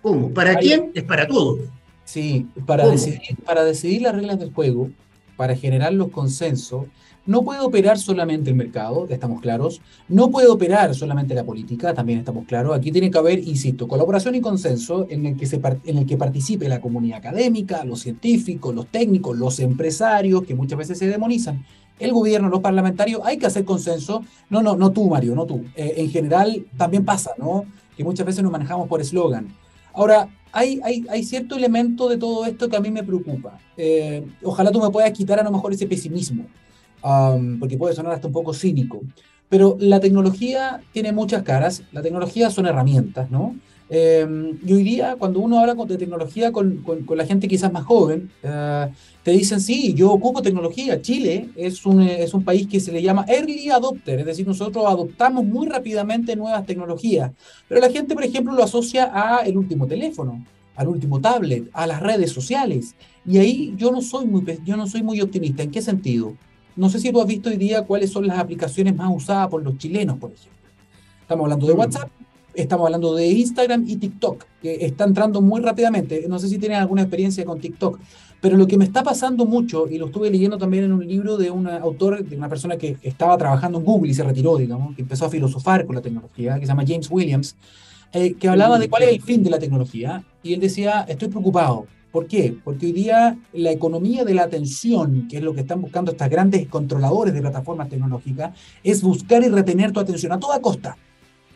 ¿Cómo? ¿Para quién? Es para todos. Sí, para decidir, para decidir las reglas del juego, para generar los consensos, no puede operar solamente el mercado, estamos claros, no puede operar solamente la política, también estamos claros. Aquí tiene que haber, insisto, colaboración y consenso en el que, se, en el que participe la comunidad académica, los científicos, los técnicos, los empresarios, que muchas veces se demonizan, el gobierno, los parlamentarios, hay que hacer consenso. No, no, no tú, Mario, no tú. Eh, en general también pasa, ¿no? Que muchas veces nos manejamos por eslogan. Ahora, hay, hay, cierto elemento de todo esto que a mí me preocupa. Eh, ojalá tú me puedas quitar a lo mejor ese pesimismo, porque puede sonar hasta un poco cínico. Pero la tecnología tiene muchas caras, la tecnología son herramientas, ¿no? Eh, y hoy día, cuando uno habla de tecnología con, con, la gente quizás más joven, eh, te dicen, sí, yo ocupo tecnología. Chile es un, es un país que se le llama early adopter, es decir, nosotros adoptamos muy rápidamente nuevas tecnologías. Pero la gente, por ejemplo, lo asocia a el último teléfono, al último tablet, a las redes sociales. Y ahí yo no soy muy, yo no soy muy optimista. ¿En qué sentido? No sé si tú has visto hoy día cuáles son las aplicaciones más usadas por los chilenos, por ejemplo. Estamos hablando de mm. WhatsApp, estamos hablando de Instagram y TikTok, que está entrando muy rápidamente. No sé si tienen alguna experiencia con TikTok, pero lo que me está pasando mucho, y lo estuve leyendo también en un libro de un autor, de una persona que estaba trabajando en Google y se retiró, digamos, que empezó a filosofar con la tecnología, que se llama James Williams, eh, que hablaba de cuál es el fin de la tecnología, y él decía, estoy preocupado, ¿Por qué? Porque hoy día la economía de la atención, que es lo que están buscando estas grandes controladores de plataformas tecnológicas, es buscar y retener tu atención a toda costa.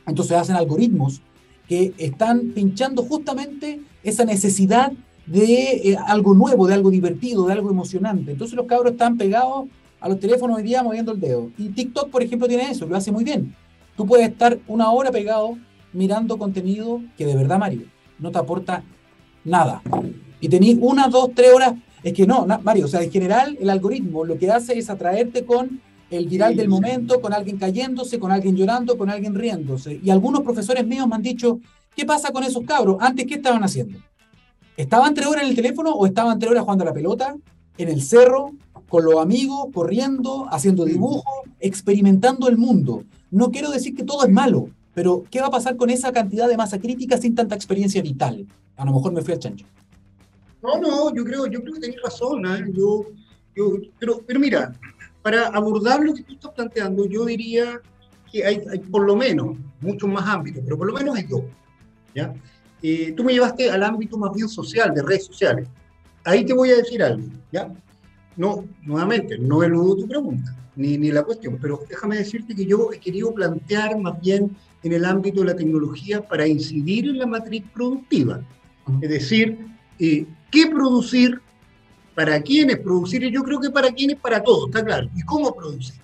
Entonces hacen algoritmos que están pinchando justamente esa necesidad de eh, algo nuevo, de algo divertido, de algo emocionante. Entonces los cabros están pegados a los teléfonos hoy día moviendo el dedo. Y TikTok, por ejemplo, tiene eso, lo hace muy bien. Tú puedes estar una hora pegado mirando contenido que de verdad, Mario, no te aporta nada y tenéis una, dos, tres horas. Es que no, Mario, o sea, en general el algoritmo lo que hace es atraerte con el viral del momento, con alguien cayéndose, con alguien llorando, con alguien riéndose. Y algunos profesores míos me han dicho, ¿qué pasa con esos cabros? Antes, ¿qué estaban haciendo? ¿Estaban tres horas en el teléfono o estaban tres horas jugando a la pelota, en el cerro, con los amigos, corriendo, haciendo dibujo, experimentando el mundo? No quiero decir que todo es malo, pero ¿qué va a pasar con esa cantidad de masa crítica sin tanta experiencia vital? A lo mejor me fui al chancho. No, no, yo creo, yo creo que tenés razón. ¿eh? Yo, yo, pero, pero mira, para abordar lo que tú estás planteando, yo diría que hay, hay por lo menos muchos más ámbitos, pero por lo menos hay dos. ¿ya? Eh, tú me llevaste al ámbito más bien social, de redes sociales. Ahí te voy a decir algo, ¿ya? No, nuevamente, no eludo tu pregunta, ni, ni la cuestión, pero déjame decirte que yo he querido plantear más bien en el ámbito de la tecnología para incidir en la matriz productiva. Es decir, eh, qué producir, para quiénes producir, y yo creo que para quiénes, para todos, está claro, y cómo producir.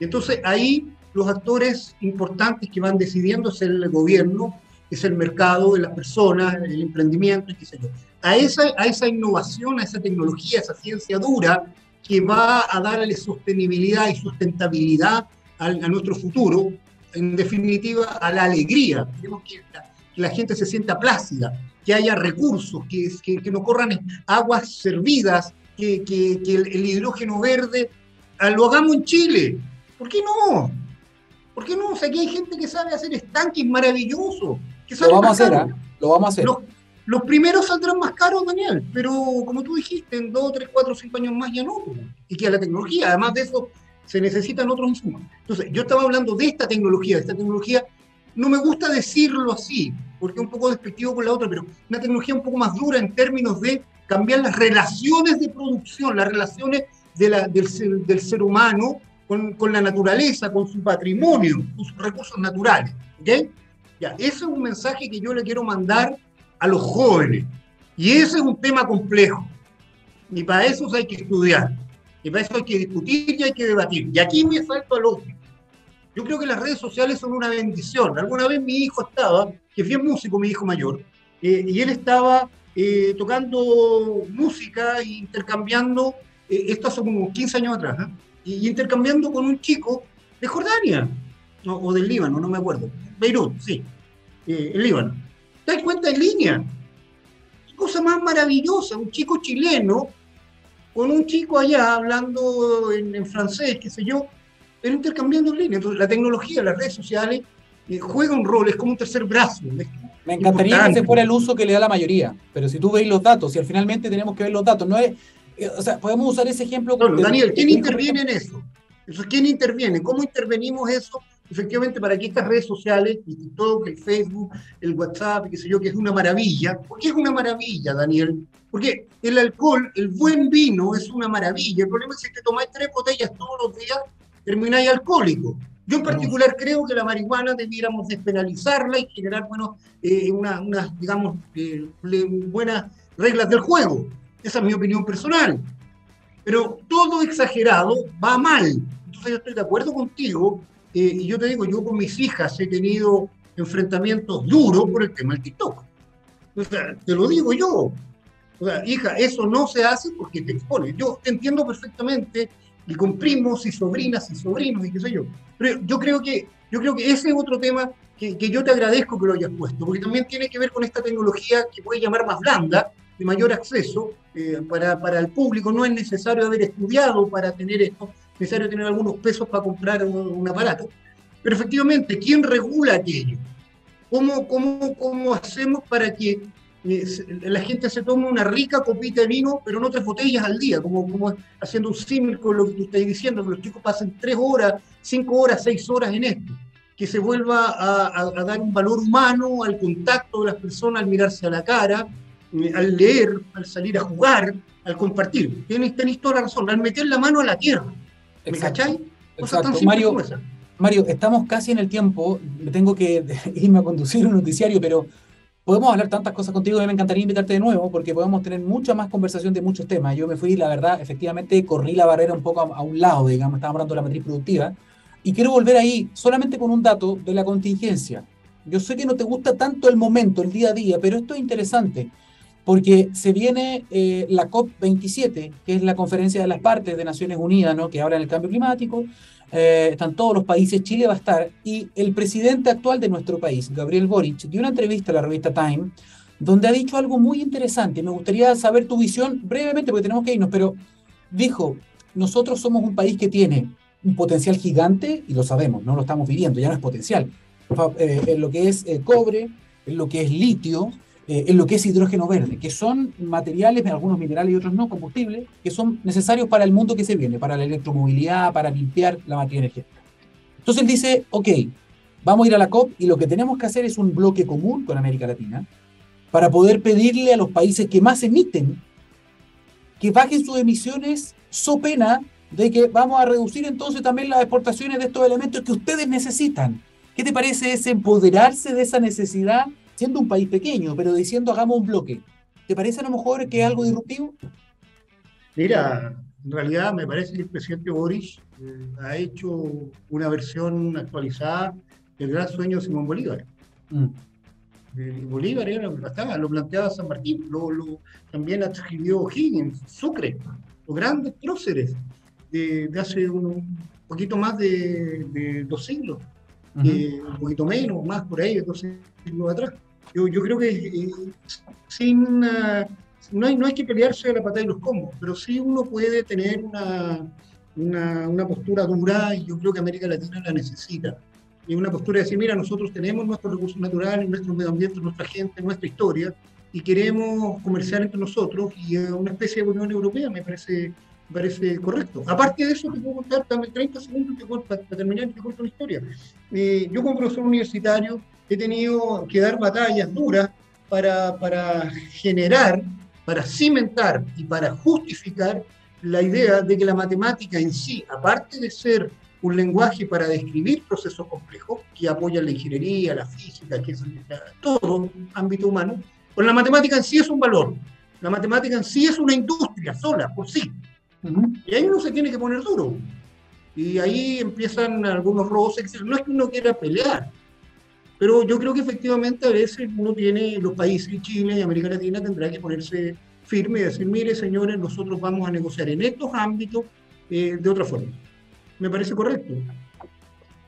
Entonces ahí los actores importantes que van decidiendo es el gobierno, es el mercado, de las personas, el emprendimiento, qué sé yo. A esa, a esa innovación, a esa tecnología, a esa ciencia dura que va a darle sostenibilidad y sustentabilidad a, a nuestro futuro, en definitiva, a la alegría. Queremos que la, que la gente se sienta plácida, que haya recursos, que, que, que no corran aguas servidas, que, que el, el, hidrógeno verde ah, lo hagamos en Chile. ¿Por qué no? ¿Por qué no? O sea, aquí hay gente que sabe hacer estanques maravillosos. Que lo vamos a hacer, ¿eh? Lo vamos a hacer. Los, los, primeros saldrán más caros, Daniel, pero como tú dijiste, en dos, tres, cuatro, cinco años más ya no. Y que a la tecnología, además de eso, se necesitan otros insumos. Entonces, yo estaba hablando de esta tecnología, de esta tecnología no me gusta decirlo así, porque es un poco despectivo con la otra, pero una tecnología un poco más dura en términos de cambiar las relaciones de producción, las relaciones de la, del, ser, del, ser, humano con, con, la naturaleza, con su patrimonio, con sus recursos naturales. ¿okay? Ya, ese es un mensaje que yo le quiero mandar a los jóvenes. Y ese es un tema complejo. Y para eso hay que estudiar. Y para eso hay que discutir y hay que debatir. Y aquí me salto al otro. Yo creo que las redes sociales son una bendición. Alguna vez mi hijo estaba, que es bien músico, mi hijo mayor, eh, y él estaba eh, tocando música e intercambiando, eh, esto hace como 15 años atrás, y intercambiando con un chico de Jordania, no, o del Líbano, no me acuerdo. Beirut, sí, el Líbano. ¿Te das cuenta en línea? Cosa más maravillosa, un chico chileno con un chico allá hablando en, en francés, qué sé yo, pero intercambiando en línea. Entonces, la tecnología, las redes sociales, eh, juega un rol, es como un tercer brazo. Me encantaría importante. que se fuera el uso que le da la mayoría, pero si tú veis los datos, y al finalmente tenemos que ver los datos, no es, eh, o sea, podemos usar ese ejemplo. Bueno, Daniel, ¿quién interviene en eso? Entonces, ¿quién interviene? ¿Cómo intervenimos eso? Efectivamente, para que estas redes sociales, el TikTok, el Facebook, el WhatsApp, qué sé yo, que es una maravilla. ¿Por qué es una maravilla, Daniel? Porque el alcohol, el buen vino es una maravilla. El problema es que te tomáis tres botellas todos los días, termináis alcohólico. Yo en particular creo que la marihuana debiéramos despenalizarla y generar, bueno, eh, unas, una, digamos, eh, buenas reglas del juego. Esa es mi opinión personal. Pero todo exagerado va mal. Entonces yo estoy de acuerdo contigo eh, y yo te digo, yo con mis hijas he tenido enfrentamientos duros por el tema del TikTok. O sea, te lo digo yo. O sea, hija, eso no se hace porque te expone. Yo te entiendo perfectamente y con primos y sobrinas y sobrinos y qué sé yo. Pero yo creo que, yo creo que ese es otro tema que, que, yo te agradezco que lo hayas puesto, porque también tiene que ver con esta tecnología que puede llamar más blanda, de mayor acceso eh, para, para, el público. No es necesario haber estudiado para tener esto, es necesario tener algunos pesos para comprar un, un aparato. Pero efectivamente, ¿quién regula aquello? ¿Cómo, cómo, cómo hacemos para que la gente se toma una rica copita de vino, pero no tres botellas al día, como, como haciendo un símil con lo que tú estás diciendo, que los chicos pasen tres horas, cinco horas, seis horas en esto, que se vuelva a, a, a dar un valor humano al contacto de las personas, al mirarse a la cara, eh, al leer, al salir a jugar, al compartir. Tenéis, tenéis toda la razón, al meter la mano a la tierra. ¿Me cacháis? Exacto. Mario, Mario, estamos casi en el tiempo, me tengo que irme a conducir un noticiario, pero podemos hablar tantas cosas contigo y me encantaría invitarte de nuevo porque podemos tener mucha más conversación de muchos temas. Yo me fui, la verdad, efectivamente corrí la barrera un poco a, un lado, digamos, estábamos hablando de la matriz productiva, y quiero volver ahí solamente con un dato de la contingencia. Yo sé que no te gusta tanto el momento, el día a día, pero esto es interesante porque se viene eh, la COP27, que es la conferencia de las partes de Naciones Unidas, ¿no? que habla del cambio climático, eh, están todos los países, Chile va a estar, y el presidente actual de nuestro país, Gabriel Boric, dio una entrevista a la revista Time, donde ha dicho algo muy interesante. Me gustaría saber tu visión brevemente, porque tenemos que irnos, pero dijo, nosotros somos un país que tiene un potencial gigante, y lo sabemos, no lo estamos viviendo, ya no es potencial, eh, en lo que es cobre, en lo que es litio, eh, en lo que es hidrógeno verde, que son materiales, algunos minerales y otros no, combustibles, que son necesarios para el mundo que se viene, para la electromovilidad, para limpiar la materia energética. Entonces él dice, ok, vamos a ir a la COP y lo que tenemos que hacer es un bloque común con América Latina para poder pedirle a los países que más emiten que bajen sus emisiones so pena de que vamos a reducir entonces también las exportaciones de estos elementos que ustedes necesitan. ¿Qué te parece ese empoderarse de esa necesidad siendo un país pequeño, pero diciendo hagamos un bloque. ¿Te parece a lo mejor que es algo disruptivo? Mira, en realidad me parece que el presidente Boris eh, ha hecho una versión actualizada del gran sueño de Simón Bolívar. Mm. Eh, Bolívar era lo que lo planteaba San Martín, lo, también escribió Higgins, Sucre, los grandes próceres de, hace un, poquito más de, dos siglos, eh, un poquito menos, más por ahí, dos siglos atrás. Yo, yo creo que eh, sin, no, hay, no hay que pelearse a la patada y los combos, pero sí uno puede tener una, una, una, postura dura y yo creo que América Latina la necesita. Y una postura de decir, mira, nosotros tenemos nuestros recursos naturales, nuestro medio ambiente, nuestra gente, nuestra historia, y queremos comerciar entre nosotros y una especie de Unión Europea me parece, parece correcto. Aparte de eso, te puedo contar también 30 segundos para, terminar y te cuento la historia. Eh, yo como profesor universitario he tenido que dar batallas duras para, para generar, para cimentar y para justificar la idea de que la matemática en sí, aparte de ser un lenguaje para describir procesos complejos que apoyan la ingeniería, la física, que es todo ámbito humano, pues la matemática en sí es un valor. La matemática en sí es una industria sola, por sí. Y ahí uno se tiene que poner duro. Y ahí empiezan algunos roces. No es que uno quiera pelear, pero yo creo que efectivamente a veces uno tiene, los países, Chile y América Latina, tendrá que ponerse firme y decir, mire señores, nosotros vamos a negociar en estos ámbitos eh, de otra forma. Me parece correcto.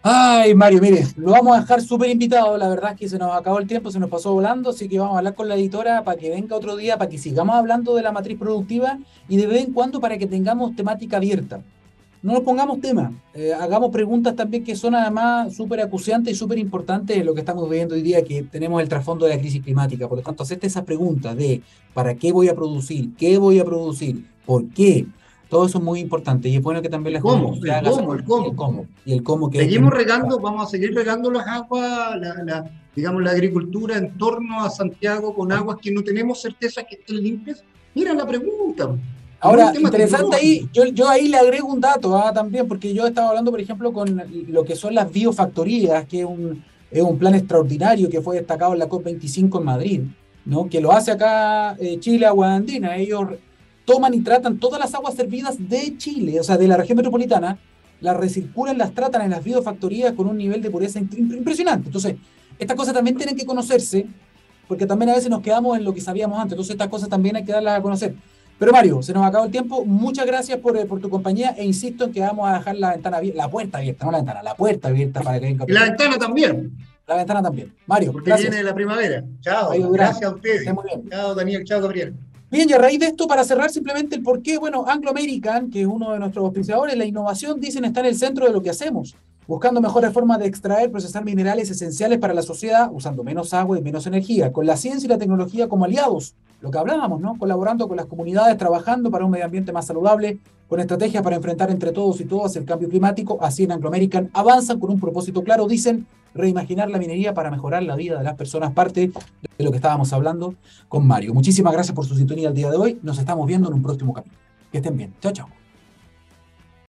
Ay, Mario, mire, lo vamos a dejar súper invitado. La verdad es que se nos acabó el tiempo, se nos pasó volando, así que vamos a hablar con la editora para que venga otro día, para que sigamos hablando de la matriz productiva y de vez en cuando para que tengamos temática abierta no nos pongamos tema, eh, hagamos preguntas también que son además súper acuciantes y súper importantes en lo que estamos viviendo hoy día, que tenemos el trasfondo de la crisis climática. Por lo tanto, hacerte esas preguntas de ¿para qué voy a producir? ¿Qué voy a producir? ¿Por qué? Todo eso es muy importante y es bueno que también las ¿Cómo? El cómo, el cómo. El cómo. Y el cómo que Seguimos regando, vamos a seguir regando las aguas, la, digamos, la agricultura en torno a Santiago con aguas que no tenemos certeza que estén limpias. Mira la pregunta. Ahora, interesante ahí, yo, yo ahí le agrego un dato ah, también, porque yo estaba hablando, por ejemplo, con lo que son las biofactorías, que es un, es un plan extraordinario que fue destacado en la COP25 en Madrid, ¿no? que lo hace acá eh, Chile, Agua Andina. Ellos toman y tratan todas las aguas servidas de Chile, o sea, de la región metropolitana, las recirculan, las tratan en las biofactorías con un nivel de pureza impresionante. Entonces, estas cosas también tienen que conocerse, porque también a veces nos quedamos en lo que sabíamos antes. Entonces, estas cosas también hay que darlas a conocer. Pero Mario, se nos acabó el tiempo. Muchas gracias por, eh, por, tu compañía e insisto en que vamos a dejar la ventana abierta, la puerta abierta, no la ventana, la puerta abierta para que venga. Y la ventana también. La ventana también. Mario, porque viene la primavera. Chao. gracias a ustedes. Chao, Daniel. Chao, Gabriel. Bien, y a raíz de esto, para cerrar simplemente el por qué, bueno, Anglo American, que es uno de nuestros auspiciadores, la innovación, dicen, está en el centro de lo que hacemos, buscando mejores formas de extraer, procesar minerales esenciales para la sociedad, usando menos agua y menos energía, con la ciencia y la tecnología como aliados lo que hablábamos, ¿no? Colaborando con las comunidades, trabajando para un medio ambiente más saludable, con estrategias para enfrentar entre todos y todas el cambio climático. Así en Anglo American avanzan con un propósito claro, dicen reimaginar la minería para mejorar la vida de las personas, parte de lo que estábamos hablando con Mario. Muchísimas gracias por su sintonía el día de hoy. Nos estamos viendo en un próximo capítulo. Que estén bien. Chao, chao.